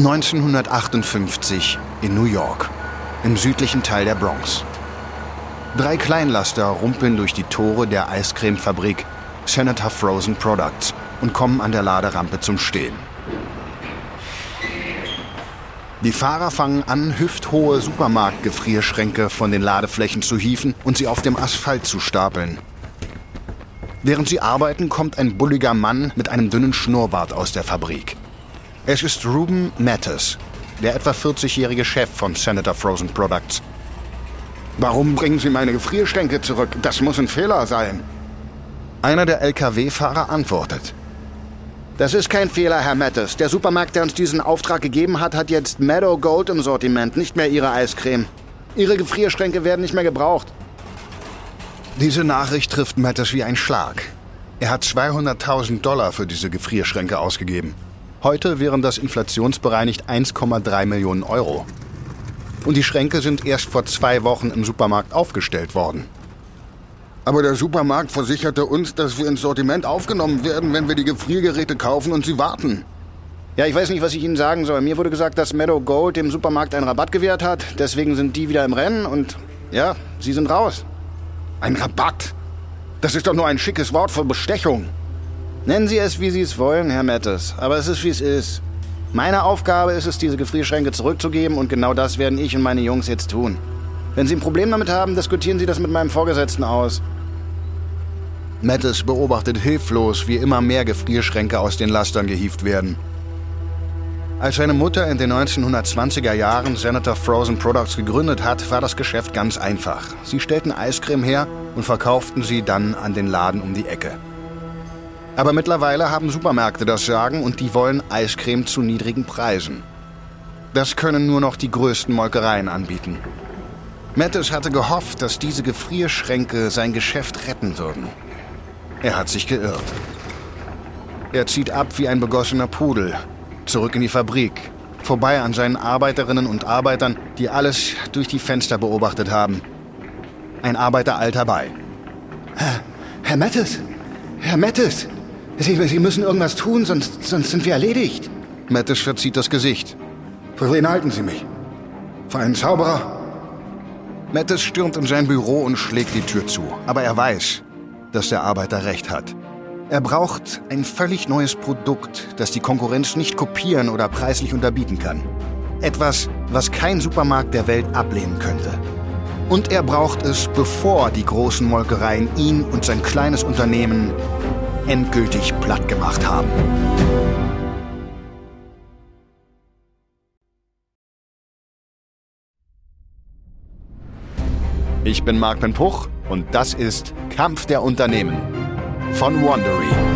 1958 in New York, im südlichen Teil der Bronx. Drei Kleinlaster rumpeln durch die Tore der Eiscremefabrik Senator Frozen Products und kommen an der Laderampe zum Stehen. Die Fahrer fangen an, hüfthohe Supermarktgefrierschränke von den Ladeflächen zu hieven und sie auf dem Asphalt zu stapeln. Während sie arbeiten, kommt ein bulliger Mann mit einem dünnen Schnurrbart aus der Fabrik. Es ist Ruben Mattes, der etwa 40-jährige Chef von Senator Frozen Products. Warum bringen Sie meine Gefrierschränke zurück? Das muss ein Fehler sein. Einer der Lkw-Fahrer antwortet. Das ist kein Fehler, Herr Mattes. Der Supermarkt, der uns diesen Auftrag gegeben hat, hat jetzt Meadow Gold im Sortiment, nicht mehr Ihre Eiscreme. Ihre Gefrierschränke werden nicht mehr gebraucht. Diese Nachricht trifft Mattes wie ein Schlag. Er hat 200.000 Dollar für diese Gefrierschränke ausgegeben. Heute wären das inflationsbereinigt 1,3 Millionen Euro. Und die Schränke sind erst vor zwei Wochen im Supermarkt aufgestellt worden. Aber der Supermarkt versicherte uns, dass wir ins Sortiment aufgenommen werden, wenn wir die Gefriergeräte kaufen und sie warten. Ja, ich weiß nicht, was ich Ihnen sagen soll. Mir wurde gesagt, dass Meadow Gold dem Supermarkt einen Rabatt gewährt hat. Deswegen sind die wieder im Rennen und ja, Sie sind raus. Ein Rabatt? Das ist doch nur ein schickes Wort für Bestechung. Nennen Sie es, wie Sie es wollen, Herr Mettes, aber es ist, wie es ist. Meine Aufgabe ist es, diese Gefrierschränke zurückzugeben und genau das werden ich und meine Jungs jetzt tun. Wenn Sie ein Problem damit haben, diskutieren Sie das mit meinem Vorgesetzten aus. Mettes beobachtet hilflos, wie immer mehr Gefrierschränke aus den Lastern gehievt werden. Als seine Mutter in den 1920er Jahren Senator Frozen Products gegründet hat, war das Geschäft ganz einfach. Sie stellten Eiscreme her und verkauften sie dann an den Laden um die Ecke. Aber mittlerweile haben Supermärkte das Sagen und die wollen Eiscreme zu niedrigen Preisen. Das können nur noch die größten Molkereien anbieten. Mattes hatte gehofft, dass diese Gefrierschränke sein Geschäft retten würden. Er hat sich geirrt. Er zieht ab wie ein begossener Pudel, zurück in die Fabrik, vorbei an seinen Arbeiterinnen und Arbeitern, die alles durch die Fenster beobachtet haben. Ein Arbeiter eilt herbei. Herr, Herr Mattes! Herr Mattes! Sie, Sie müssen irgendwas tun, sonst, sonst sind wir erledigt. Mattes verzieht das Gesicht. Für wen halten Sie mich? Für einen Zauberer? Mattes stürmt in sein Büro und schlägt die Tür zu. Aber er weiß, dass der Arbeiter recht hat. Er braucht ein völlig neues Produkt, das die Konkurrenz nicht kopieren oder preislich unterbieten kann. Etwas, was kein Supermarkt der Welt ablehnen könnte. Und er braucht es, bevor die großen Molkereien ihn und sein kleines Unternehmen endgültig platt gemacht haben. Ich bin Marc Penpuch und das ist Kampf der Unternehmen von Wandery.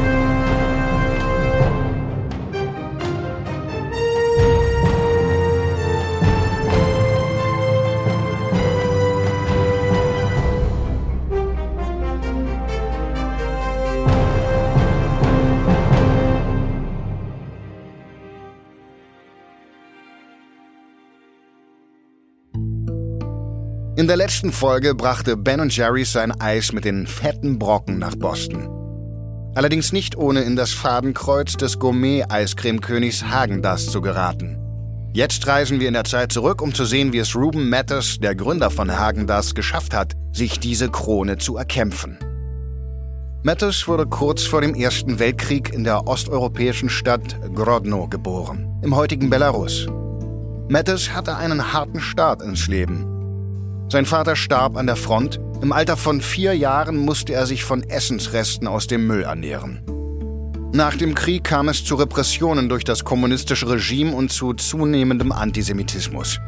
In der letzten Folge brachte Ben Jerry sein Eis mit den fetten Brocken nach Boston. Allerdings nicht ohne in das Fadenkreuz des Gourmet-Eiscremekönigs Hagendas zu geraten. Jetzt reisen wir in der Zeit zurück, um zu sehen, wie es Ruben Matters, der Gründer von Hagendas, geschafft hat, sich diese Krone zu erkämpfen. Matters wurde kurz vor dem Ersten Weltkrieg in der osteuropäischen Stadt Grodno geboren, im heutigen Belarus. Matters hatte einen harten Start ins Leben. Sein Vater starb an der Front. Im Alter von vier Jahren musste er sich von Essensresten aus dem Müll ernähren. Nach dem Krieg kam es zu Repressionen durch das kommunistische Regime und zu zunehmendem Antisemitismus.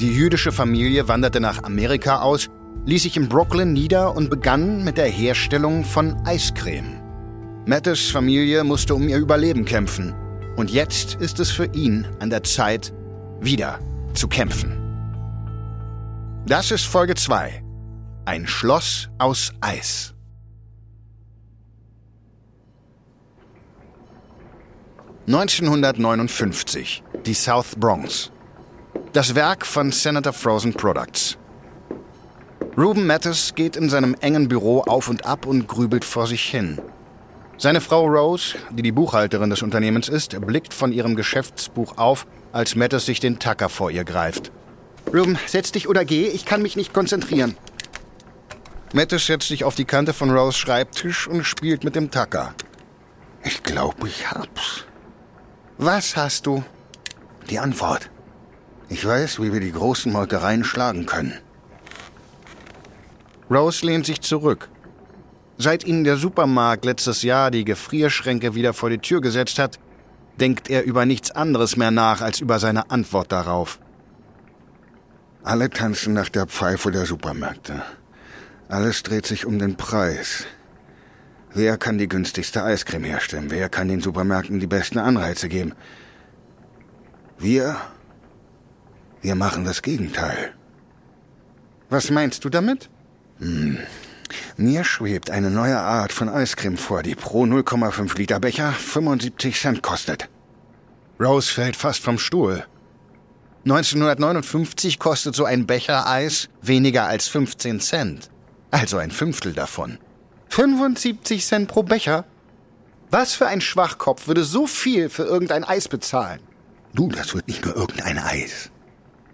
Die jüdische Familie wanderte nach Amerika aus, ließ sich in Brooklyn nieder und begann mit der Herstellung von Eiscreme. Mattes Familie musste um ihr Überleben kämpfen. Und jetzt ist es für ihn an der Zeit, wieder zu kämpfen. Das ist Folge 2. Ein Schloss aus Eis. (1959) Die South Bronx. Das Werk von Senator Frozen Products. Ruben Mattes geht in seinem engen Büro auf und ab und grübelt vor sich hin. Seine Frau Rose, die die Buchhalterin des Unternehmens ist, blickt von ihrem Geschäftsbuch auf, als Mattis sich den Tacker vor ihr greift. Ruben, setz dich oder geh, ich kann mich nicht konzentrieren. Mattis setzt sich auf die Kante von Rose Schreibtisch und spielt mit dem Tacker. Ich glaube, ich hab's. Was hast du? Die Antwort. Ich weiß, wie wir die großen Molkereien schlagen können. Rose lehnt sich zurück. Seit ihnen der Supermarkt letztes Jahr die Gefrierschränke wieder vor die Tür gesetzt hat, denkt er über nichts anderes mehr nach als über seine Antwort darauf. Alle tanzen nach der Pfeife der Supermärkte. Alles dreht sich um den Preis. Wer kann die günstigste Eiscreme herstellen? Wer kann den Supermärkten die besten Anreize geben? Wir, wir machen das Gegenteil. Was meinst du damit? Hm. Mir schwebt eine neue Art von Eiscreme vor, die pro 0,5 Liter Becher 75 Cent kostet. Rose fällt fast vom Stuhl. 1959 kostet so ein Becher Eis weniger als 15 Cent. Also ein Fünftel davon. 75 Cent pro Becher? Was für ein Schwachkopf würde so viel für irgendein Eis bezahlen? Du, das wird nicht nur irgendein Eis.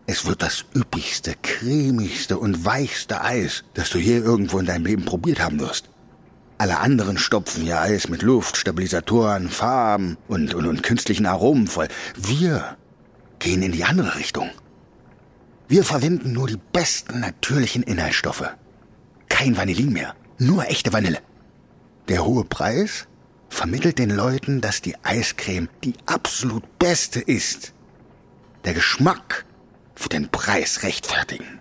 Es wird das üppigste, cremigste und weichste Eis, das du je irgendwo in deinem Leben probiert haben wirst. Alle anderen stopfen ihr Eis mit Luft, Stabilisatoren, Farben und, und, und künstlichen Aromen voll. Wir gehen in die andere Richtung. Wir verwenden nur die besten natürlichen Inhaltsstoffe. Kein Vanillin mehr, nur echte Vanille. Der hohe Preis vermittelt den Leuten, dass die Eiscreme die absolut beste ist. Der Geschmack für den Preis rechtfertigen.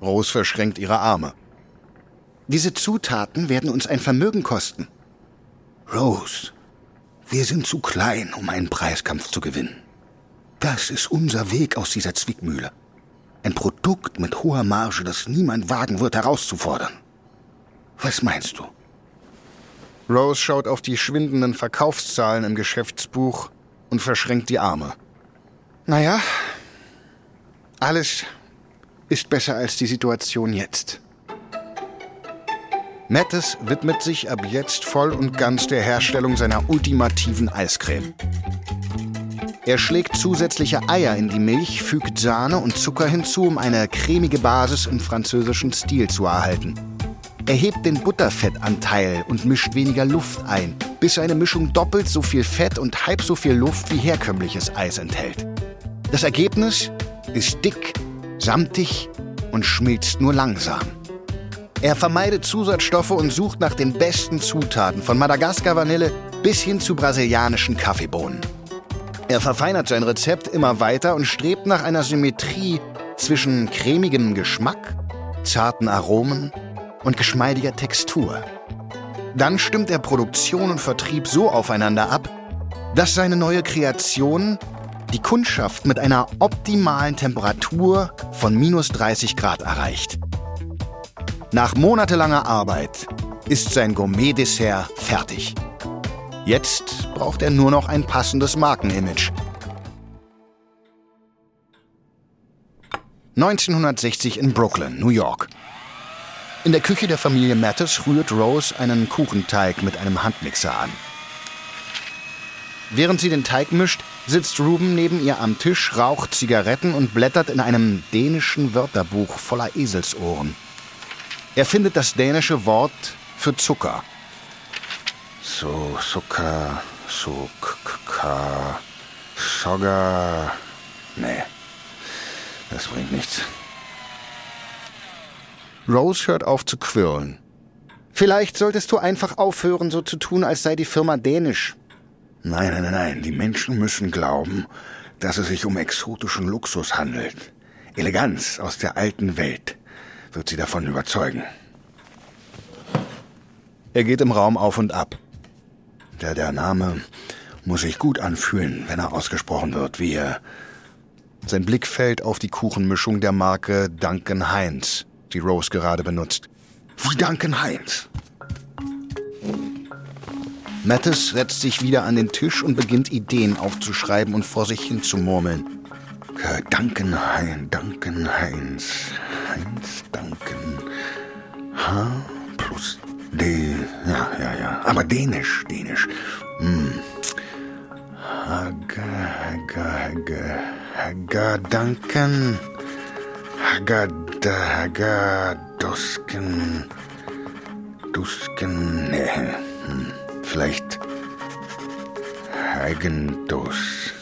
Rose verschränkt ihre Arme. Diese Zutaten werden uns ein Vermögen kosten. Rose, wir sind zu klein, um einen Preiskampf zu gewinnen. Das ist unser Weg aus dieser Zwickmühle. Ein Produkt mit hoher Marge, das niemand wagen wird herauszufordern. Was meinst du? Rose schaut auf die schwindenden Verkaufszahlen im Geschäftsbuch und verschränkt die Arme. Naja, alles ist besser als die Situation jetzt. Mattes widmet sich ab jetzt voll und ganz der Herstellung seiner ultimativen Eiscreme. Er schlägt zusätzliche Eier in die Milch, fügt Sahne und Zucker hinzu, um eine cremige Basis im französischen Stil zu erhalten. Er hebt den Butterfettanteil und mischt weniger Luft ein, bis eine Mischung doppelt so viel Fett und halb so viel Luft wie herkömmliches Eis enthält. Das Ergebnis ist dick, samtig und schmilzt nur langsam. Er vermeidet Zusatzstoffe und sucht nach den besten Zutaten von Madagaskar-Vanille bis hin zu brasilianischen Kaffeebohnen. Er verfeinert sein Rezept immer weiter und strebt nach einer Symmetrie zwischen cremigem Geschmack, zarten Aromen und geschmeidiger Textur. Dann stimmt er Produktion und Vertrieb so aufeinander ab, dass seine neue Kreation die Kundschaft mit einer optimalen Temperatur von minus 30 Grad erreicht. Nach monatelanger Arbeit ist sein Gourmet-Dessert fertig. Jetzt braucht er nur noch ein passendes Markenimage. 1960 in Brooklyn, New York. In der Küche der Familie Mattis rührt Rose einen Kuchenteig mit einem Handmixer an. Während sie den Teig mischt, sitzt Ruben neben ihr am Tisch, raucht Zigaretten und blättert in einem dänischen Wörterbuch voller Eselsohren. Er findet das dänische Wort für Zucker. So, Zucker, Zucker, Sugar. Nee, das bringt nichts. Rose hört auf zu quirlen. Vielleicht solltest du einfach aufhören, so zu tun, als sei die Firma dänisch. Nein, nein, nein, die Menschen müssen glauben, dass es sich um exotischen Luxus handelt. Eleganz aus der alten Welt wird sie davon überzeugen. Er geht im Raum auf und ab. Der, der Name muss sich gut anfühlen, wenn er ausgesprochen wird, wie er. Sein Blick fällt auf die Kuchenmischung der Marke Duncan Heinz, die Rose gerade benutzt. Wie Duncan Heinz? Mattis setzt sich wieder an den Tisch und beginnt Ideen aufzuschreiben und vor sich hin zu murmeln. Duncan Heinz, Duncan Heinz, Heinz Duncan. H plus D. Ja, ja, ja. aber dänisch, dänisch. Hm. Haga, Haga, Haga, Haga, Danken. Haga, da, Haga, Dosken. Dusken, nee, hm. vielleicht Hagendos.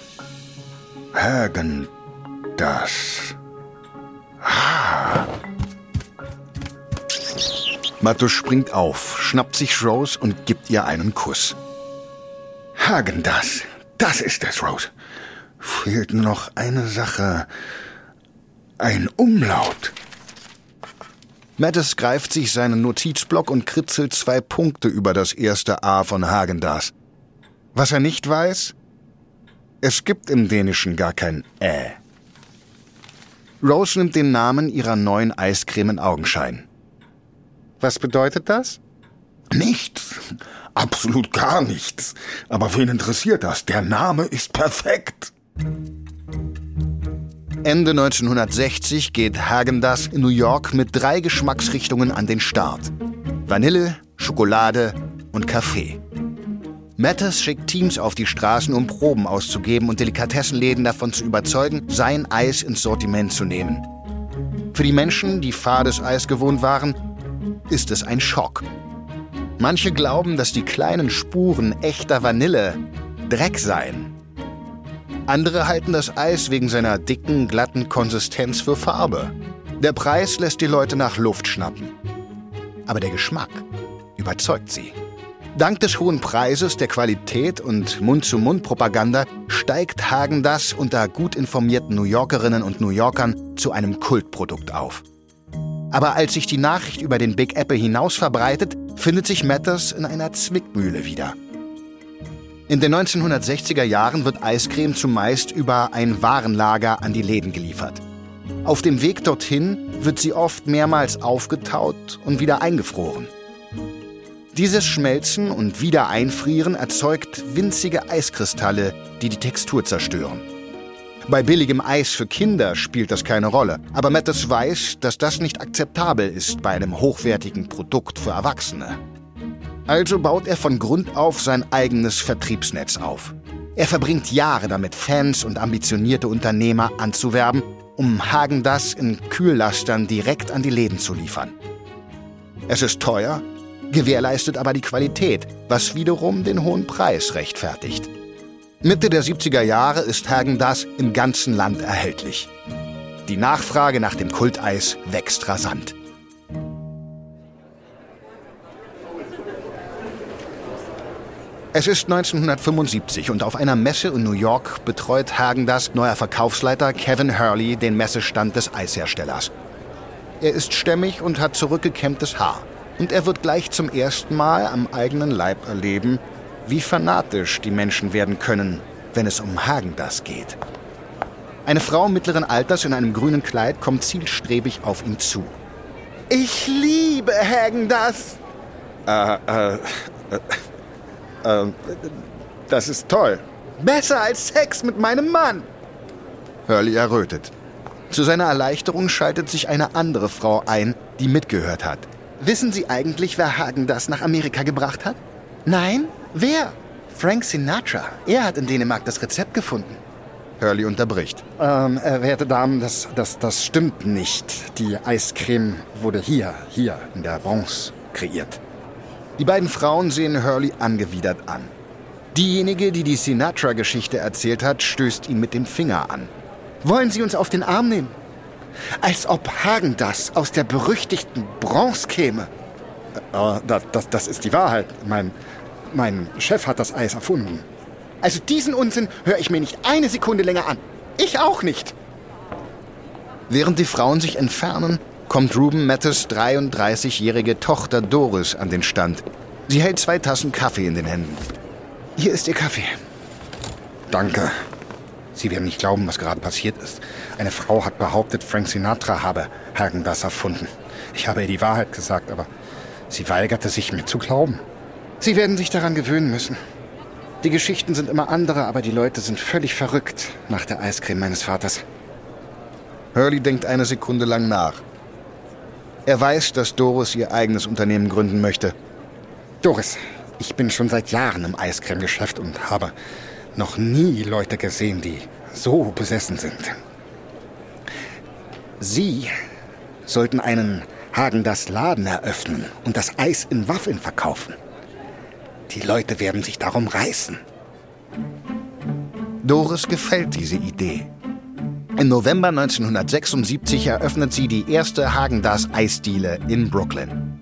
Hagendas. Ah. Mattus springt auf, schnappt sich Rose und gibt ihr einen Kuss. Hagendas. Das ist es, Rose. Fehlt noch eine Sache. Ein Umlaut. Mattis greift sich seinen Notizblock und kritzelt zwei Punkte über das erste A von Hagendas. Was er nicht weiß? Es gibt im Dänischen gar kein Ä. Rose nimmt den Namen ihrer neuen Eiscreme in Augenschein. Was bedeutet das? Nichts. Absolut gar nichts. Aber wen interessiert das? Der Name ist perfekt. Ende 1960 geht Häagen-Dazs in New York mit drei Geschmacksrichtungen an den Start. Vanille, Schokolade und Kaffee. Matters schickt Teams auf die Straßen, um Proben auszugeben und Delikatessenläden davon zu überzeugen, sein Eis ins Sortiment zu nehmen. Für die Menschen, die fades Eis gewohnt waren, ist es ein Schock. Manche glauben, dass die kleinen Spuren echter Vanille Dreck seien. Andere halten das Eis wegen seiner dicken, glatten Konsistenz für Farbe. Der Preis lässt die Leute nach Luft schnappen. Aber der Geschmack überzeugt sie. Dank des hohen Preises, der Qualität und Mund-zu-Mund-Propaganda steigt Hagen das unter gut informierten New Yorkerinnen und New Yorkern zu einem Kultprodukt auf. Aber als sich die Nachricht über den Big Apple hinaus verbreitet, findet sich Matters in einer Zwickmühle wieder. In den 1960er Jahren wird Eiscreme zumeist über ein Warenlager an die Läden geliefert. Auf dem Weg dorthin wird sie oft mehrmals aufgetaut und wieder eingefroren. Dieses Schmelzen und Wiedereinfrieren erzeugt winzige Eiskristalle, die die Textur zerstören. Bei billigem Eis für Kinder spielt das keine Rolle, aber Mattes weiß, dass das nicht akzeptabel ist bei einem hochwertigen Produkt für Erwachsene. Also baut er von Grund auf sein eigenes Vertriebsnetz auf. Er verbringt Jahre damit, Fans und ambitionierte Unternehmer anzuwerben, um Hagen das in Kühllastern direkt an die Läden zu liefern. Es ist teuer, gewährleistet aber die Qualität, was wiederum den hohen Preis rechtfertigt. Mitte der 70er Jahre ist Hagen das im ganzen Land erhältlich. Die Nachfrage nach dem Kulteis wächst rasant. Es ist 1975 und auf einer Messe in New York betreut Hagendas neuer Verkaufsleiter Kevin Hurley den Messestand des Eisherstellers. Er ist stämmig und hat zurückgekämmtes Haar. Und er wird gleich zum ersten Mal am eigenen Leib erleben, wie fanatisch die Menschen werden können, wenn es um Hagendas geht. Eine Frau mittleren Alters in einem grünen Kleid kommt zielstrebig auf ihn zu. Ich liebe Hagendas! Äh, äh, äh ähm, das ist toll. Besser als Sex mit meinem Mann. Hurley errötet. Zu seiner Erleichterung schaltet sich eine andere Frau ein, die mitgehört hat. Wissen Sie eigentlich, wer Hagen das nach Amerika gebracht hat? Nein? Wer? Frank Sinatra. Er hat in Dänemark das Rezept gefunden. Hurley unterbricht. Ähm, äh, werte Damen, das, das, das stimmt nicht. Die Eiscreme wurde hier, hier in der Bronze kreiert. Die beiden Frauen sehen Hurley angewidert an. Diejenige, die die Sinatra-Geschichte erzählt hat, stößt ihn mit dem Finger an. Wollen Sie uns auf den Arm nehmen? Als ob Hagen das aus der berüchtigten Bronze käme. Äh, das, das, das ist die Wahrheit. Mein, mein Chef hat das Eis erfunden. Also diesen Unsinn höre ich mir nicht eine Sekunde länger an. Ich auch nicht. Während die Frauen sich entfernen, kommt Ruben Mattes 33-jährige Tochter Doris an den Stand. Sie hält zwei Tassen Kaffee in den Händen. Hier ist Ihr Kaffee. Danke. Sie werden nicht glauben, was gerade passiert ist. Eine Frau hat behauptet, Frank Sinatra habe Hagen das erfunden. Ich habe ihr die Wahrheit gesagt, aber sie weigerte sich, mir zu glauben. Sie werden sich daran gewöhnen müssen. Die Geschichten sind immer andere, aber die Leute sind völlig verrückt nach der Eiscreme meines Vaters. Hurley denkt eine Sekunde lang nach. Er weiß, dass Doris ihr eigenes Unternehmen gründen möchte. Doris, Ich bin schon seit Jahren im Eiscreme-Geschäft und habe noch nie Leute gesehen, die so besessen sind. Sie sollten einen Hagen das Laden eröffnen und das Eis in Waffeln verkaufen. Die Leute werden sich darum reißen. Doris gefällt diese Idee. Im November 1976 eröffnet sie die erste Hagendas Eisdiele in Brooklyn.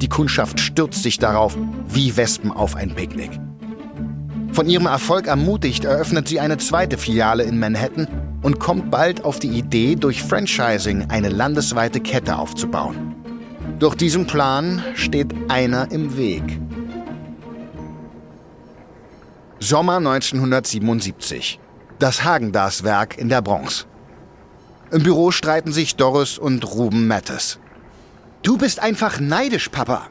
Die Kundschaft stürzt sich darauf wie Wespen auf ein Picknick. Von ihrem Erfolg ermutigt eröffnet sie eine zweite Filiale in Manhattan und kommt bald auf die Idee, durch Franchising eine landesweite Kette aufzubauen. Doch diesem Plan steht einer im Weg. Sommer 1977. Das Hagendas-Werk in der Bronx. Im Büro streiten sich Doris und Ruben Mattes. Du bist einfach neidisch, Papa.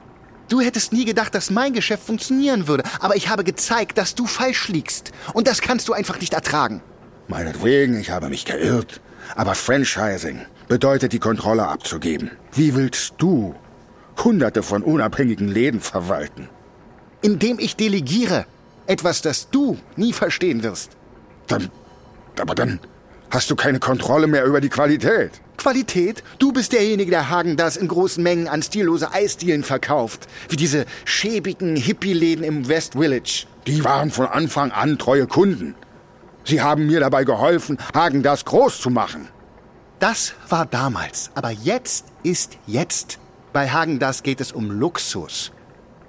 Du hättest nie gedacht, dass mein Geschäft funktionieren würde, aber ich habe gezeigt, dass du falsch liegst. Und das kannst du einfach nicht ertragen. Meinetwegen, ich habe mich geirrt. Aber Franchising bedeutet, die Kontrolle abzugeben. Wie willst du hunderte von unabhängigen Läden verwalten? Indem ich delegiere. Etwas, das du nie verstehen wirst. Dann, aber dann hast du keine Kontrolle mehr über die Qualität. Qualität? Du bist derjenige, der Hagen das in großen Mengen an stillose Eisdielen verkauft. Wie diese schäbigen Hippie-Läden im West Village. Die waren von Anfang an treue Kunden. Sie haben mir dabei geholfen, Hagen das groß zu machen. Das war damals, aber jetzt ist jetzt. Bei Hagen das geht es um Luxus.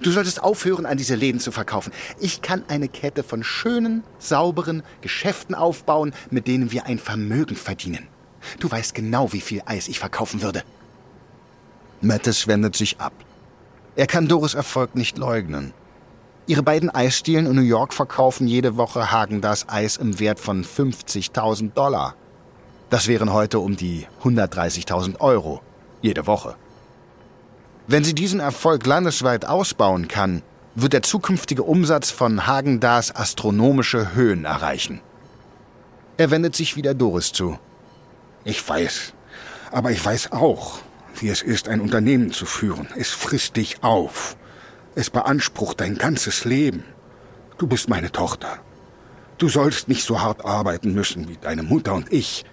Du solltest aufhören, an diese Läden zu verkaufen. Ich kann eine Kette von schönen, sauberen Geschäften aufbauen, mit denen wir ein Vermögen verdienen. Du weißt genau, wie viel Eis ich verkaufen würde. Mattes wendet sich ab. Er kann Doris Erfolg nicht leugnen. Ihre beiden Eisdielen in New York verkaufen jede Woche Hagen das Eis im Wert von 50.000 Dollar. Das wären heute um die 130.000 Euro jede Woche. Wenn sie diesen Erfolg landesweit ausbauen kann, wird der zukünftige Umsatz von Hagen das astronomische Höhen erreichen. Er wendet sich wieder Doris zu. Ich weiß, aber ich weiß auch, wie es ist, ein Unternehmen zu führen. Es frisst dich auf. Es beansprucht dein ganzes Leben. Du bist meine Tochter. Du sollst nicht so hart arbeiten müssen wie deine Mutter und ich.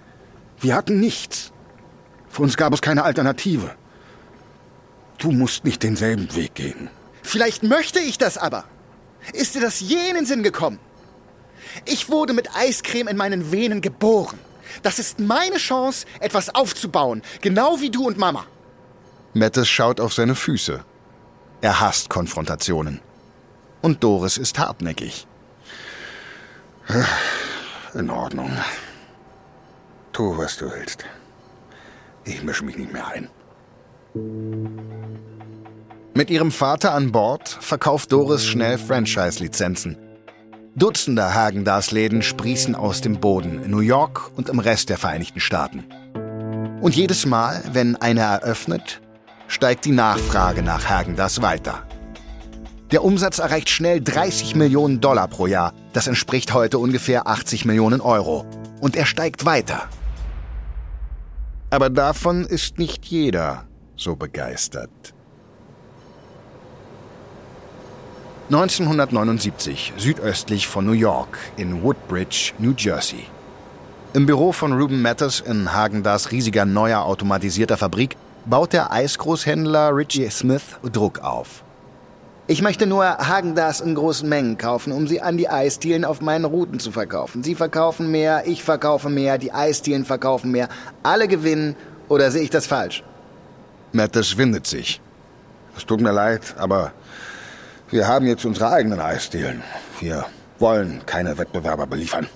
Wir hatten nichts. Für uns gab es keine Alternative. Du musst nicht denselben Weg gehen. Vielleicht möchte ich das aber. Ist dir das je in den Sinn gekommen? Ich wurde mit Eiscreme in meinen Venen geboren. Das ist meine Chance, etwas aufzubauen, genau wie du und Mama. Mattes schaut auf seine Füße. Er hasst Konfrontationen. Und Doris ist hartnäckig. In Ordnung. Tu, was du willst. Ich mische mich nicht mehr ein. Mit ihrem Vater an Bord verkauft Doris schnell Franchise-Lizenzen. Dutzende Hagen-Dazs-Läden sprießen aus dem Boden in New York und im Rest der Vereinigten Staaten. Und jedes Mal, wenn einer eröffnet, steigt die Nachfrage nach Häagen-Dazs weiter. Der Umsatz erreicht schnell 30 Millionen Dollar pro Jahr. Das entspricht heute ungefähr 80 Millionen Euro. Und er steigt weiter. Aber davon ist nicht jeder so begeistert. 1979, südöstlich von New York, in Woodbridge, New Jersey. Im Büro von Ruben Matters in Hagendas riesiger neuer automatisierter Fabrik baut der Eisgroßhändler Richie Smith Druck auf. Ich möchte nur Hagendas in großen Mengen kaufen, um sie an die Eisdielen auf meinen Routen zu verkaufen. Sie verkaufen mehr, ich verkaufe mehr, die Eisdielen verkaufen mehr. Alle gewinnen, oder sehe ich das falsch? Mattes windet sich. Es tut mir leid, aber wir haben jetzt unsere eigenen Eisdielen. Wir wollen keine Wettbewerber beliefern.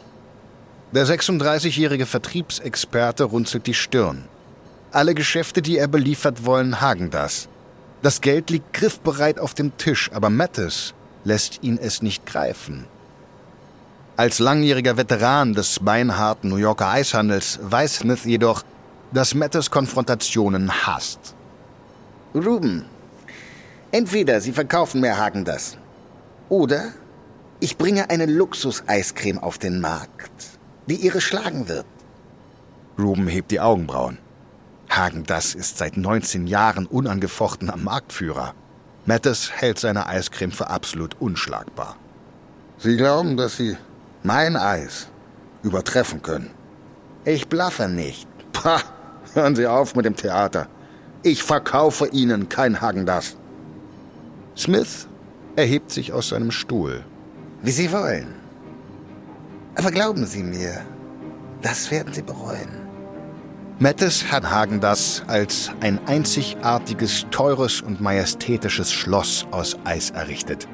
Der 36-jährige Vertriebsexperte runzelt die Stirn. Alle Geschäfte, die er beliefert, wollen Hagen das. Das Geld liegt griffbereit auf dem Tisch, aber Mattes lässt ihn es nicht greifen. Als langjähriger Veteran des beinharten New Yorker Eishandels weiß Smith jedoch, dass Mattes Konfrontationen hasst. Ruben, entweder Sie verkaufen mehr Hagen das, oder ich bringe eine Luxus-Eiscreme auf den Markt, die Ihre schlagen wird. Ruben hebt die Augenbrauen. Hagen das ist seit 19 Jahren unangefochtener Marktführer. Mattes hält seine Eiscreme für absolut unschlagbar. Sie glauben, dass Sie mein Eis übertreffen können? Ich blaffe nicht. Pah, hören Sie auf mit dem Theater. Ich verkaufe Ihnen kein Hagendas. Smith erhebt sich aus seinem Stuhl. Wie Sie wollen. Aber glauben Sie mir, das werden Sie bereuen. Mattes hat Hagen das als ein einzigartiges, teures und majestätisches Schloss aus Eis errichtet.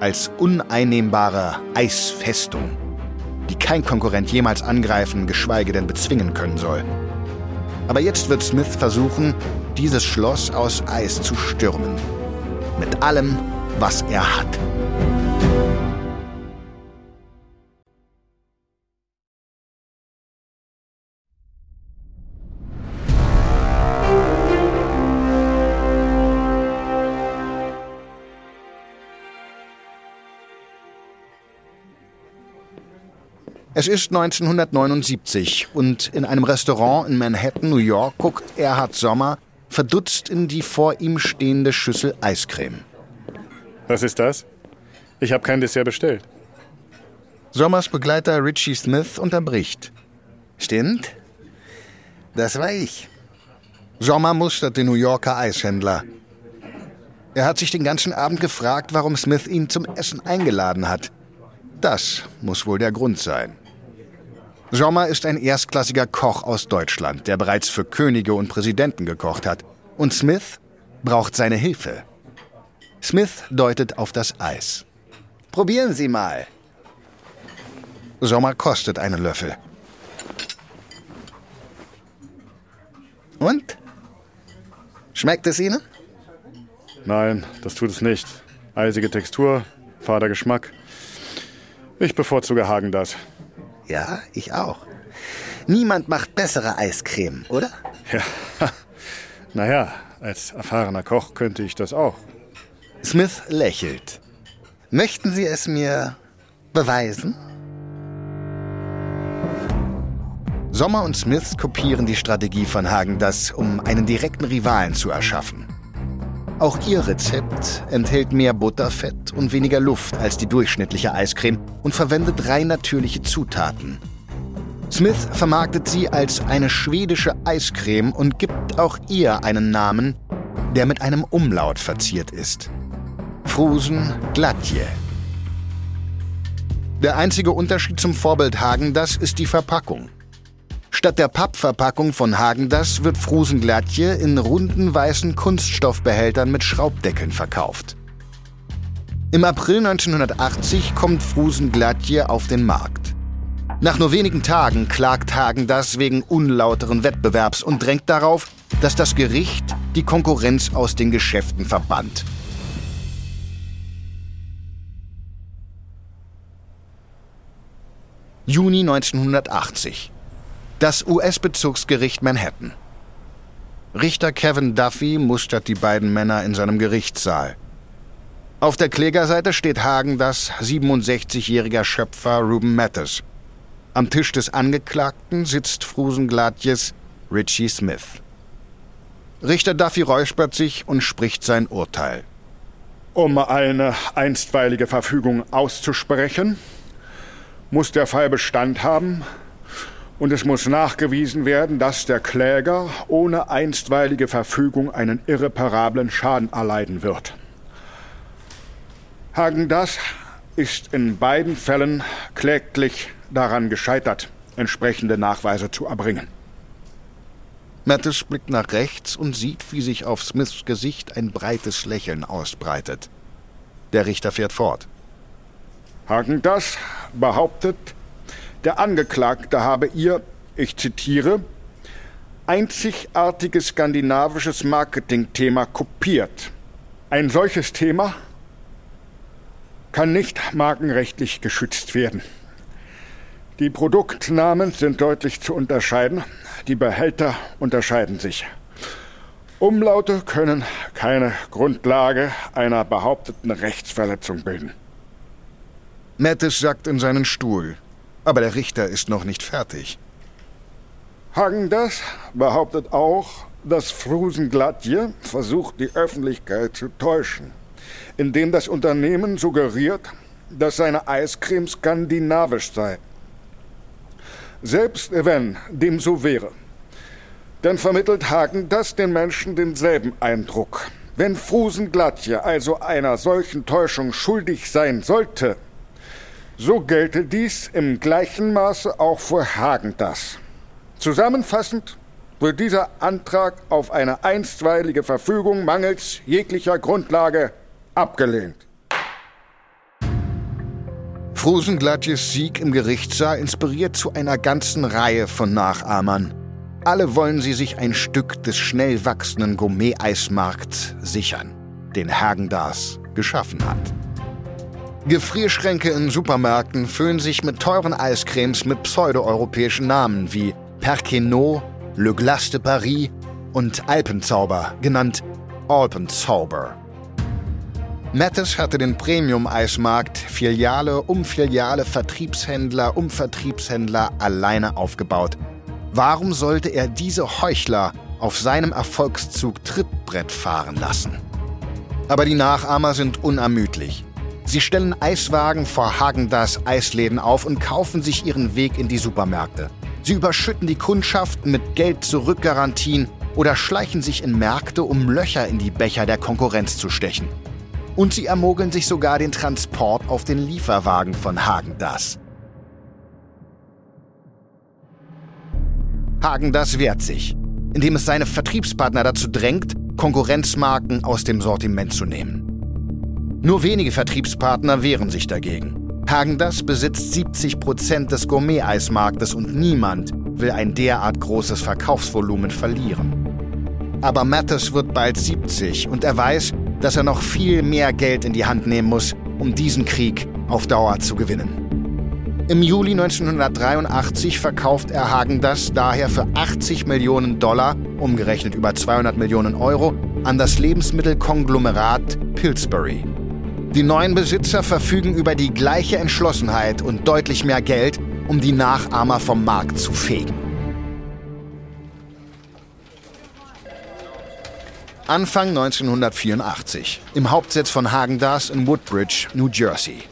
Als uneinnehmbare Eisfestung, die kein Konkurrent jemals angreifen, geschweige denn bezwingen können soll. Aber jetzt wird Smith versuchen, dieses Schloss aus Eis zu stürmen. Mit allem, was er hat. Es ist 1979 und in einem Restaurant in Manhattan, New York, guckt Erhard Sommer verdutzt in die vor ihm stehende Schüssel Eiscreme. Was ist das? Ich habe kein Dessert bestellt. Sommers Begleiter Richie Smith unterbricht. Stimmt. Das war ich. Sommer mustert den New Yorker Eishändler. Er hat sich den ganzen Abend gefragt, warum Smith ihn zum Essen eingeladen hat. Das muss wohl der Grund sein. Sommer ist ein erstklassiger Koch aus Deutschland, der bereits für Könige und Präsidenten gekocht hat. Und Smith braucht seine Hilfe. Smith deutet auf das Eis. Probieren Sie mal. Sommer kostet einen Löffel. Und? Schmeckt es Ihnen? Nein, das tut es nicht. Eisige Textur, fader Geschmack. Ich bevorzuge Hagen das. Ja, ich auch. Niemand macht bessere Eiscreme, oder? Ja, naja, als erfahrener Koch könnte ich das auch. Smith lächelt. Möchten Sie es mir beweisen? Sommer und Smith kopieren die Strategie von Hagen das, um einen direkten Rivalen zu erschaffen. Auch ihr Rezept enthält mehr Butterfett und weniger Luft als die durchschnittliche Eiscreme und verwendet rein natürliche Zutaten. Smith vermarktet sie als eine schwedische Eiscreme und gibt auch ihr einen Namen, der mit einem Umlaut verziert ist. Frusen Glatje. Der einzige Unterschied zum Vorbild Hagen, das ist die Verpackung. Statt der Pappverpackung von Hagendas wird Frusenglatje in runden weißen Kunststoffbehältern mit Schraubdeckeln verkauft. Im April 1980 kommt Frusenglatje auf den Markt. Nach nur wenigen Tagen klagt Hagendas wegen unlauteren Wettbewerbs und drängt darauf, dass das Gericht die Konkurrenz aus den Geschäften verbannt. Juni 1980 das US-Bezirksgericht Manhattan. Richter Kevin Duffy mustert die beiden Männer in seinem Gerichtssaal. Auf der Klägerseite steht Hagen das 67-jähriger Schöpfer Ruben Mattes. Am Tisch des Angeklagten sitzt Frusenglatjes Richie Smith. Richter Duffy räuspert sich und spricht sein Urteil. Um eine einstweilige Verfügung auszusprechen, muss der Fall Bestand haben, und es muss nachgewiesen werden, dass der Kläger ohne einstweilige Verfügung einen irreparablen Schaden erleiden wird. Hagen das ist in beiden Fällen kläglich daran gescheitert, entsprechende Nachweise zu erbringen. Mattis blickt nach rechts und sieht, wie sich auf Smiths Gesicht ein breites Lächeln ausbreitet. Der Richter fährt fort. Hagen das behauptet, der Angeklagte habe ihr, ich zitiere, einzigartiges skandinavisches Marketingthema kopiert. Ein solches Thema kann nicht markenrechtlich geschützt werden. Die Produktnamen sind deutlich zu unterscheiden, die Behälter unterscheiden sich. Umlaute können keine Grundlage einer behaupteten Rechtsverletzung bilden. Mattis sackt in seinen Stuhl. Aber der Richter ist noch nicht fertig. Hagen das behauptet auch, Das Frusenglatje versucht die Öffentlichkeit zu täuschen, indem das Unternehmen suggeriert, dass seine Eiscreme skandinavisch sei. Selbst wenn dem so wäre, dann vermittelt Hagen das den Menschen denselben Eindruck. Wenn Frusenglatje also einer solchen Täuschung schuldig sein sollte, so gelte dies im gleichen Maße auch für Hagen das. Zusammenfassend wird dieser Antrag auf eine einstweilige Verfügung mangels jeglicher Grundlage abgelehnt. Frusenglatjes Sieg im Gerichtssaal inspiriert zu einer ganzen Reihe von Nachahmern. Alle wollen sie sich ein Stück des schnell wachsenden Gourmet-Eismarkts sichern, den Hagendas geschaffen hat. Gefrierschränke in Supermärkten füllen sich mit teuren Eiscremes mit pseudoeuropäischen Namen wie Perquenot, Le Glace de Paris und Alpenzauber, genannt Alpenzauber. Mattes hatte den Premium-Eismarkt Filiale um Filiale, Vertriebshändler um Vertriebshändler alleine aufgebaut. Warum sollte er diese Heuchler auf seinem Erfolgszug Trittbrett fahren lassen? Aber die Nachahmer sind unermüdlich. Sie stellen Eiswagen vor Hagendas Eisläden auf und kaufen sich ihren Weg in die Supermärkte. Sie überschütten die Kundschaft mit Geld-Zurück-Garantien oder schleichen sich in Märkte, um Löcher in die Becher der Konkurrenz zu stechen. Und sie ermogeln sich sogar den Transport auf den Lieferwagen von Hagendas. Hagendas wehrt sich, indem es seine Vertriebspartner dazu drängt, Konkurrenzmarken aus dem Sortiment zu nehmen. Nur wenige Vertriebspartner wehren sich dagegen. Hagendas besitzt 70 Prozent des Gourmet-Eismarktes und niemand will ein derart großes Verkaufsvolumen verlieren. Aber Mattes wird bald 70 und er weiß, dass er noch viel mehr Geld in die Hand nehmen muss, um diesen Krieg auf Dauer zu gewinnen. Im Juli 1983 verkauft er Hagendas daher für 80 Millionen Dollar, umgerechnet über 200 Millionen Euro, an das Lebensmittelkonglomerat Pillsbury. Die neuen Besitzer verfügen über die gleiche Entschlossenheit und deutlich mehr Geld, um die Nachahmer vom Markt zu fegen. Anfang 1984, im Hauptsitz von Hagendas in Woodbridge, New Jersey.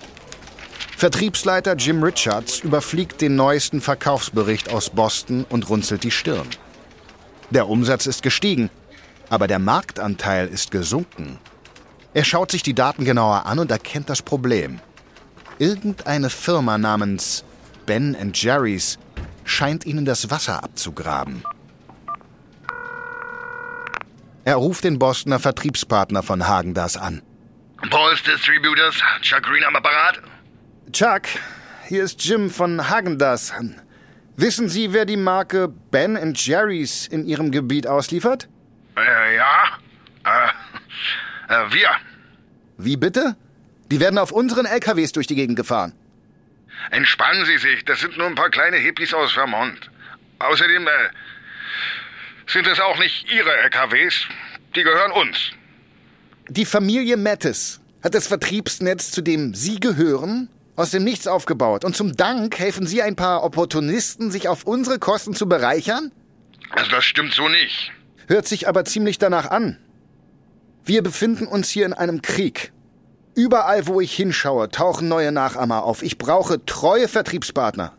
Vertriebsleiter Jim Richards überfliegt den neuesten Verkaufsbericht aus Boston und runzelt die Stirn. Der Umsatz ist gestiegen, aber der Marktanteil ist gesunken. Er schaut sich die Daten genauer an und erkennt das Problem. Irgendeine Firma namens Ben Jerry's scheint ihnen das Wasser abzugraben. Er ruft den Bostoner Vertriebspartner von Hagendas an. Paul's Distributors, Chuck Green am Apparat? Chuck, hier ist Jim von Hagendas. Wissen Sie, wer die Marke Ben Jerry's in Ihrem Gebiet ausliefert? Äh, ja. Äh, wir. Wie bitte? Die werden auf unseren LKWs durch die Gegend gefahren. Entspannen Sie sich, das sind nur ein paar kleine Hippies aus Vermont. Außerdem äh, sind es auch nicht Ihre LKWs, die gehören uns. Die Familie Mattes hat das Vertriebsnetz, zu dem Sie gehören, aus dem Nichts aufgebaut. Und zum Dank helfen Sie ein paar Opportunisten, sich auf unsere Kosten zu bereichern? Also das stimmt so nicht. Hört sich aber ziemlich danach an. Wir befinden uns hier in einem Krieg. Überall, wo ich hinschaue, tauchen neue Nachahmer auf. Ich brauche treue Vertriebspartner.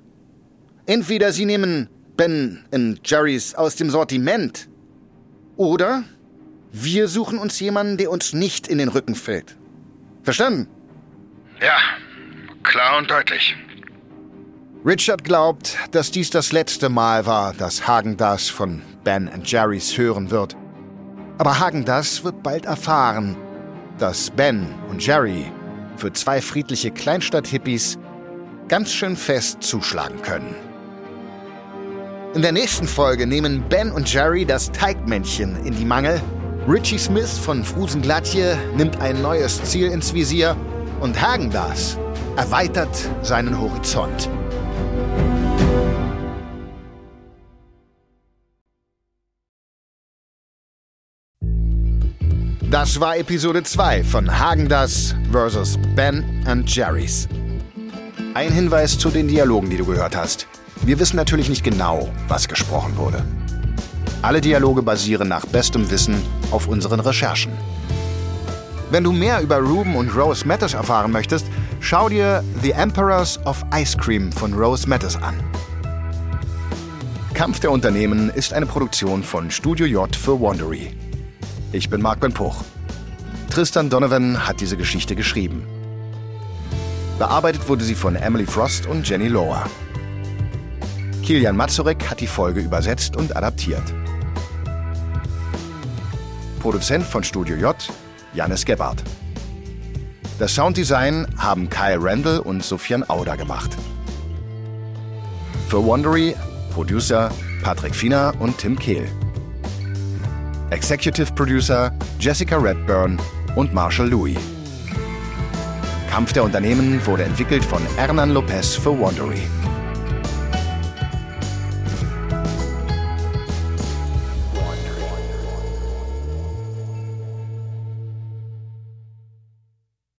Entweder Sie nehmen Ben Jerry's aus dem Sortiment oder wir suchen uns jemanden, der uns nicht in den Rücken fällt. Verstanden? Ja, klar und deutlich. Richard glaubt, dass dies das letzte Mal war, dass Hagen das von Ben Jerry's hören wird. Aber Hagen das wird bald erfahren, dass Ben und Jerry für zwei friedliche Kleinstadt-Hippies ganz schön fest zuschlagen können. In der nächsten Folge nehmen Ben und Jerry das Teigmännchen in die Mangel. Richie Smith von Frusenglatje nimmt ein neues Ziel ins Visier und Hagendas erweitert seinen Horizont. Das war Episode 2 von Hagendas vs. Ben and Jerry's. Ein Hinweis zu den Dialogen, die du gehört hast. Wir wissen natürlich nicht genau, was gesprochen wurde. Alle Dialoge basieren nach bestem Wissen auf unseren Recherchen. Wenn du mehr über Ruben und Rose Matters erfahren möchtest, schau dir The Emperors of Ice Cream von Rose Matters an. Kampf der Unternehmen ist eine Produktion von Studio J für Wandery. Ich bin Marc Ben Puch. Tristan Donovan hat diese Geschichte geschrieben. Bearbeitet wurde sie von Emily Frost und Jenny Lower. Kilian Mazurek hat die Folge übersetzt und adaptiert. Produzent von Studio J, Janis Gebhardt. Das Sounddesign haben Kyle Randall und Sofian Auder gemacht. Für Wondery Producer Patrick Fiener und Tim Kehl. Executive Producer Jessica Redburn und Marshall Louis. Kampf der Unternehmen wurde entwickelt von Hernan Lopez für Wondery.